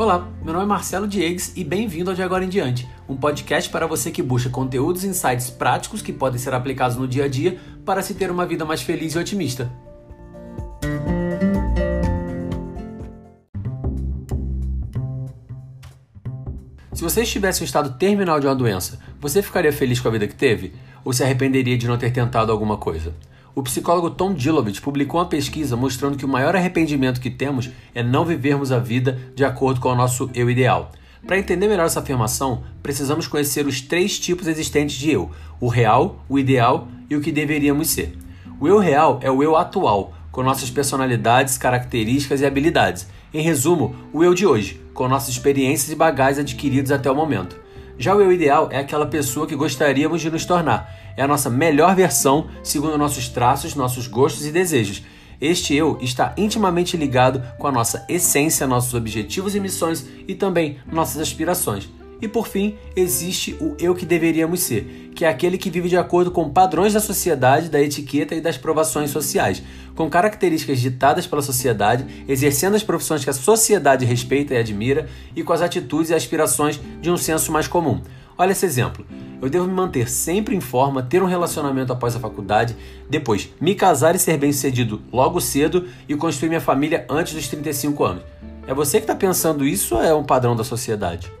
Olá, meu nome é Marcelo Diegues e bem-vindo ao De Agora em Diante, um podcast para você que busca conteúdos e insights práticos que podem ser aplicados no dia a dia para se ter uma vida mais feliz e otimista. Se você estivesse em estado terminal de uma doença, você ficaria feliz com a vida que teve? Ou se arrependeria de não ter tentado alguma coisa? O psicólogo Tom Dilovich publicou uma pesquisa mostrando que o maior arrependimento que temos é não vivermos a vida de acordo com o nosso eu ideal. Para entender melhor essa afirmação, precisamos conhecer os três tipos existentes de eu: o real, o ideal e o que deveríamos ser. O eu real é o eu atual, com nossas personalidades, características e habilidades. Em resumo, o eu de hoje, com nossas experiências e bagagens adquiridos até o momento. Já o eu ideal é aquela pessoa que gostaríamos de nos tornar. É a nossa melhor versão, segundo nossos traços, nossos gostos e desejos. Este eu está intimamente ligado com a nossa essência, nossos objetivos e missões e também nossas aspirações. E por fim, existe o eu que deveríamos ser, que é aquele que vive de acordo com padrões da sociedade, da etiqueta e das provações sociais, com características ditadas pela sociedade, exercendo as profissões que a sociedade respeita e admira e com as atitudes e aspirações de um senso mais comum. Olha esse exemplo. Eu devo me manter sempre em forma, ter um relacionamento após a faculdade, depois me casar e ser bem-sucedido logo cedo e construir minha família antes dos 35 anos. É você que está pensando isso ou é um padrão da sociedade?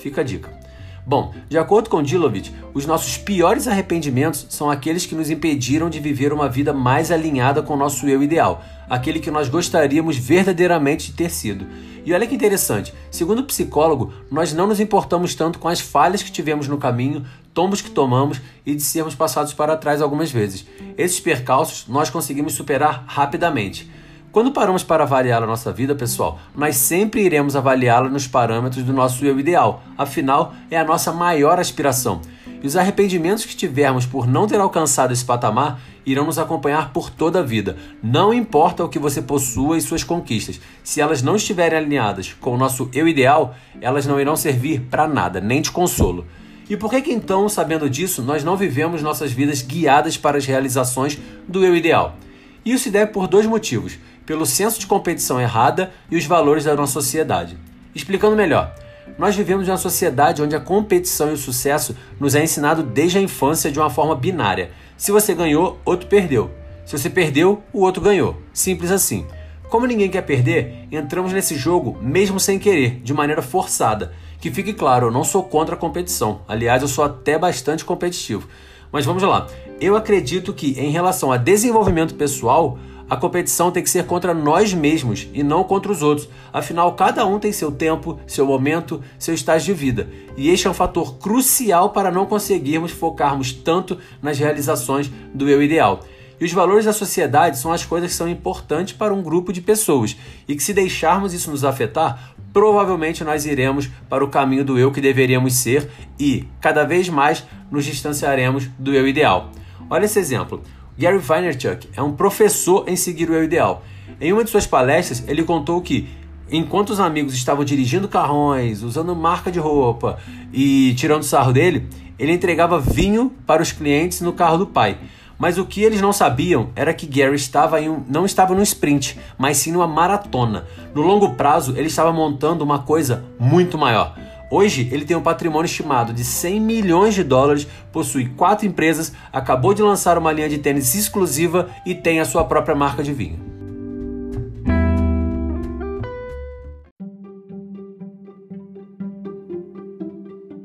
Fica a dica. Bom, de acordo com Dilovich, os nossos piores arrependimentos são aqueles que nos impediram de viver uma vida mais alinhada com o nosso eu ideal, aquele que nós gostaríamos verdadeiramente de ter sido. E olha que interessante, segundo o psicólogo, nós não nos importamos tanto com as falhas que tivemos no caminho, tombos que tomamos e de sermos passados para trás algumas vezes. Esses percalços nós conseguimos superar rapidamente. Quando paramos para avaliar a nossa vida, pessoal, nós sempre iremos avaliá-la nos parâmetros do nosso eu ideal. Afinal, é a nossa maior aspiração. E os arrependimentos que tivermos por não ter alcançado esse patamar irão nos acompanhar por toda a vida. Não importa o que você possua e suas conquistas, se elas não estiverem alinhadas com o nosso eu ideal, elas não irão servir para nada, nem de consolo. E por que, que então, sabendo disso, nós não vivemos nossas vidas guiadas para as realizações do eu ideal? Isso se deve por dois motivos pelo senso de competição errada e os valores da nossa sociedade. Explicando melhor, nós vivemos em uma sociedade onde a competição e o sucesso nos é ensinado desde a infância de uma forma binária. Se você ganhou, outro perdeu. Se você perdeu, o outro ganhou. Simples assim. Como ninguém quer perder, entramos nesse jogo mesmo sem querer, de maneira forçada. Que fique claro, eu não sou contra a competição. Aliás, eu sou até bastante competitivo. Mas vamos lá. Eu acredito que, em relação a desenvolvimento pessoal, a competição tem que ser contra nós mesmos e não contra os outros. Afinal, cada um tem seu tempo, seu momento, seu estágio de vida. E este é um fator crucial para não conseguirmos focarmos tanto nas realizações do eu ideal. E os valores da sociedade são as coisas que são importantes para um grupo de pessoas e que, se deixarmos isso nos afetar, provavelmente nós iremos para o caminho do eu que deveríamos ser e, cada vez mais, nos distanciaremos do eu ideal. Olha esse exemplo. Gary Vaynerchuk é um professor em seguir o eu ideal. Em uma de suas palestras, ele contou que enquanto os amigos estavam dirigindo carrões, usando marca de roupa e tirando sarro dele, ele entregava vinho para os clientes no carro do pai. Mas o que eles não sabiam era que Gary estava um, não estava num sprint, mas sim numa maratona. No longo prazo, ele estava montando uma coisa muito maior. Hoje, ele tem um patrimônio estimado de 100 milhões de dólares, possui quatro empresas, acabou de lançar uma linha de tênis exclusiva e tem a sua própria marca de vinho.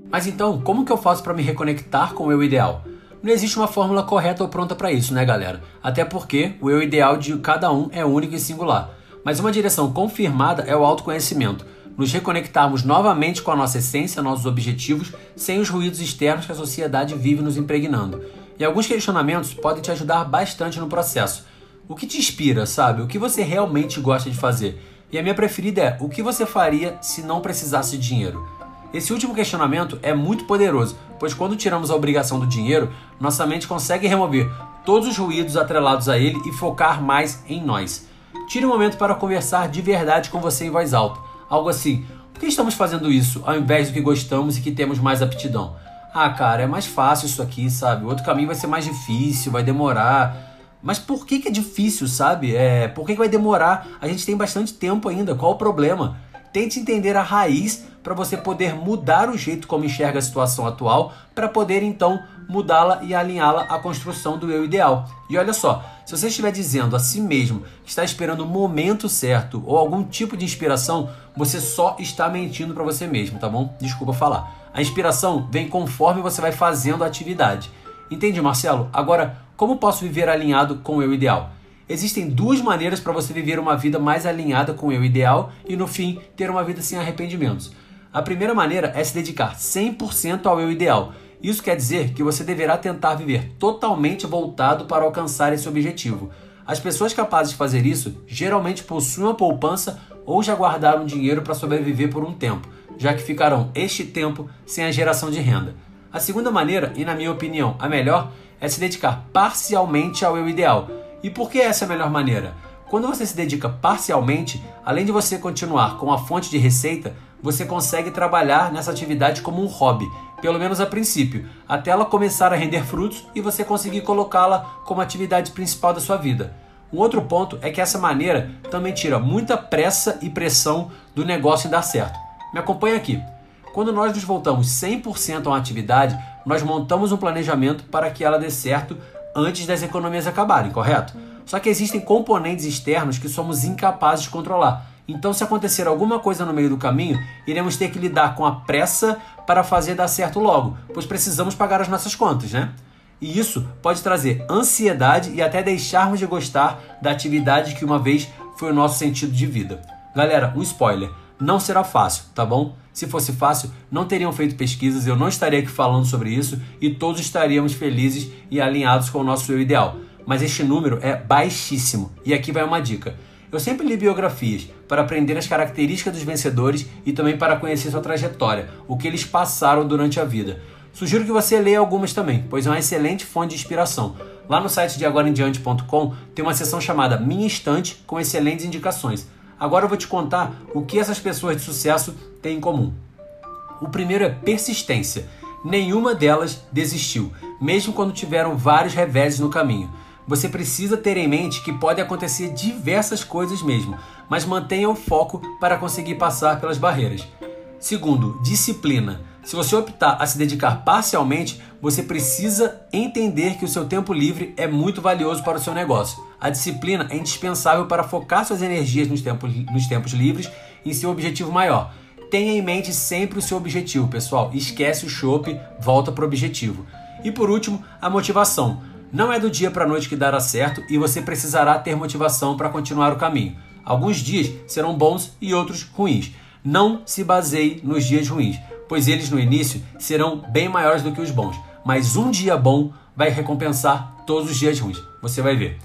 Mas então, como que eu faço para me reconectar com o eu ideal? Não existe uma fórmula correta ou pronta para isso, né, galera? Até porque o eu ideal de cada um é único e singular. Mas uma direção confirmada é o autoconhecimento nos reconectarmos novamente com a nossa essência, nossos objetivos, sem os ruídos externos que a sociedade vive nos impregnando. E alguns questionamentos podem te ajudar bastante no processo. O que te inspira, sabe? O que você realmente gosta de fazer? E a minha preferida é: o que você faria se não precisasse de dinheiro? Esse último questionamento é muito poderoso, pois quando tiramos a obrigação do dinheiro, nossa mente consegue remover todos os ruídos atrelados a ele e focar mais em nós. Tire um momento para conversar de verdade com você em voz alta. Algo assim, por que estamos fazendo isso ao invés do que gostamos e que temos mais aptidão? Ah, cara, é mais fácil isso aqui, sabe? O outro caminho vai ser mais difícil, vai demorar. Mas por que, que é difícil, sabe? É, por que, que vai demorar? A gente tem bastante tempo ainda, qual o problema? Tente entender a raiz para você poder mudar o jeito como enxerga a situação atual, para poder então mudá-la e alinhá-la à construção do eu ideal. E olha só, se você estiver dizendo a si mesmo que está esperando o momento certo ou algum tipo de inspiração, você só está mentindo para você mesmo, tá bom? Desculpa falar. A inspiração vem conforme você vai fazendo a atividade. Entende, Marcelo? Agora, como posso viver alinhado com o eu ideal? Existem duas maneiras para você viver uma vida mais alinhada com o eu ideal e, no fim, ter uma vida sem arrependimentos. A primeira maneira é se dedicar 100% ao eu ideal. Isso quer dizer que você deverá tentar viver totalmente voltado para alcançar esse objetivo. As pessoas capazes de fazer isso geralmente possuem uma poupança ou já guardaram dinheiro para sobreviver por um tempo, já que ficarão este tempo sem a geração de renda. A segunda maneira, e na minha opinião a melhor, é se dedicar parcialmente ao eu ideal e por que essa é a melhor maneira? Quando você se dedica parcialmente, além de você continuar com a fonte de receita, você consegue trabalhar nessa atividade como um hobby, pelo menos a princípio, até ela começar a render frutos e você conseguir colocá-la como atividade principal da sua vida. Um outro ponto é que essa maneira também tira muita pressa e pressão do negócio em dar certo. Me acompanha aqui. Quando nós nos voltamos 100% a uma atividade, nós montamos um planejamento para que ela dê certo antes das economias acabarem, correto? Só que existem componentes externos que somos incapazes de controlar. Então, se acontecer alguma coisa no meio do caminho, iremos ter que lidar com a pressa para fazer dar certo logo, pois precisamos pagar as nossas contas, né? E isso pode trazer ansiedade e até deixarmos de gostar da atividade que uma vez foi o nosso sentido de vida. Galera, um spoiler: não será fácil, tá bom? Se fosse fácil, não teriam feito pesquisas, eu não estaria aqui falando sobre isso e todos estaríamos felizes e alinhados com o nosso eu ideal. Mas este número é baixíssimo. E aqui vai uma dica. Eu sempre li biografias para aprender as características dos vencedores e também para conhecer sua trajetória, o que eles passaram durante a vida. Sugiro que você leia algumas também, pois é uma excelente fonte de inspiração. Lá no site de agoraemdiante.com tem uma seção chamada Minha Estante com excelentes indicações. Agora eu vou te contar o que essas pessoas de sucesso têm em comum. O primeiro é persistência. Nenhuma delas desistiu, mesmo quando tiveram vários reveses no caminho. Você precisa ter em mente que pode acontecer diversas coisas mesmo, mas mantenha o foco para conseguir passar pelas barreiras. Segundo, disciplina. Se você optar a se dedicar parcialmente, você precisa entender que o seu tempo livre é muito valioso para o seu negócio. A disciplina é indispensável para focar suas energias nos tempos, nos tempos livres em seu objetivo maior. Tenha em mente sempre o seu objetivo, pessoal. Esquece o chope, volta para o objetivo. E por último, a motivação. Não é do dia para a noite que dará certo e você precisará ter motivação para continuar o caminho. Alguns dias serão bons e outros ruins. Não se baseie nos dias ruins pois eles no início serão bem maiores do que os bons. Mas um dia bom vai recompensar todos os dias ruins. Você vai ver.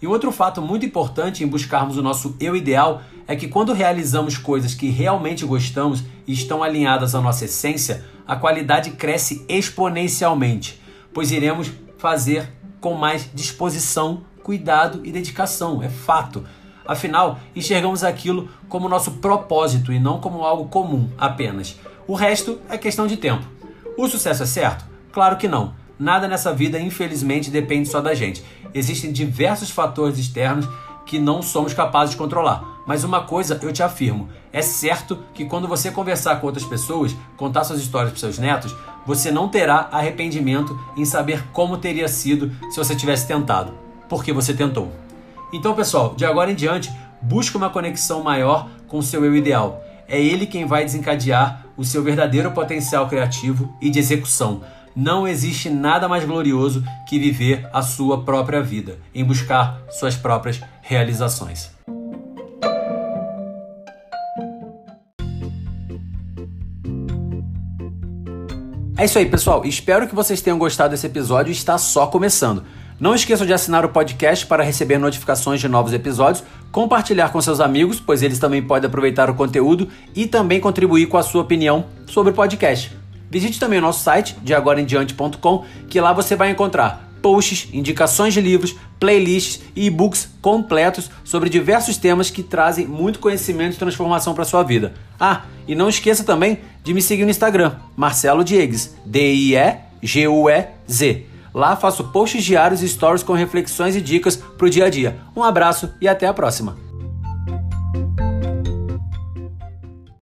E outro fato muito importante em buscarmos o nosso eu ideal é que quando realizamos coisas que realmente gostamos e estão alinhadas à nossa essência, a qualidade cresce exponencialmente, pois iremos fazer com mais disposição, cuidado e dedicação. É fato. Afinal, enxergamos aquilo como nosso propósito e não como algo comum apenas. O resto é questão de tempo. O sucesso é certo? Claro que não. Nada nessa vida, infelizmente, depende só da gente. Existem diversos fatores externos que não somos capazes de controlar. Mas uma coisa eu te afirmo: é certo que quando você conversar com outras pessoas, contar suas histórias para seus netos, você não terá arrependimento em saber como teria sido se você tivesse tentado, porque você tentou. Então, pessoal, de agora em diante, busque uma conexão maior com seu eu ideal. É ele quem vai desencadear o seu verdadeiro potencial criativo e de execução. Não existe nada mais glorioso que viver a sua própria vida, em buscar suas próprias realizações. É isso aí, pessoal. Espero que vocês tenham gostado desse episódio. Está só começando. Não esqueçam de assinar o podcast para receber notificações de novos episódios, compartilhar com seus amigos, pois eles também podem aproveitar o conteúdo e também contribuir com a sua opinião sobre o podcast. Visite também o nosso site, de agoraemdiante.com, que lá você vai encontrar posts, indicações de livros, playlists e e-books completos sobre diversos temas que trazem muito conhecimento e transformação para sua vida. Ah, e não esqueça também de me seguir no Instagram, Marcelo Diegues, D-I-E-G-U-E-Z. Lá faço posts diários e stories com reflexões e dicas para o dia a dia. Um abraço e até a próxima!